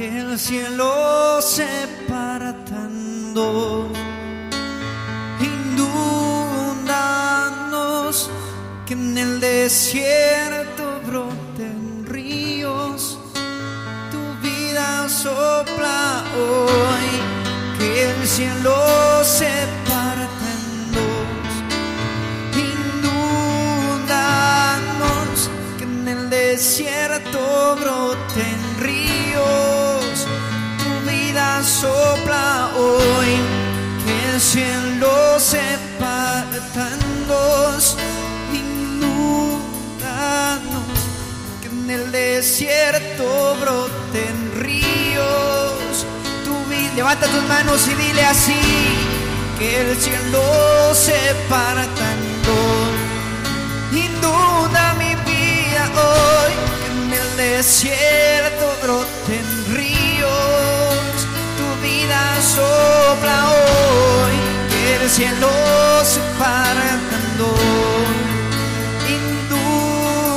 el cielo se paratando, inundanos, que en el desierto broten ríos, tu vida sopla hoy, que el cielo se paratando, inundanos, que en el desierto broten ríos, cielo se parta en dos, inundanos, que en el desierto broten ríos, vida, levanta tus manos y dile así, que el cielo se dos, inunda mi vida hoy, que en el desierto broten ríos, cielo en dos,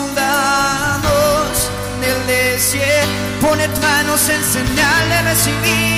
inundados del desierto, pone manos en señal de recibir.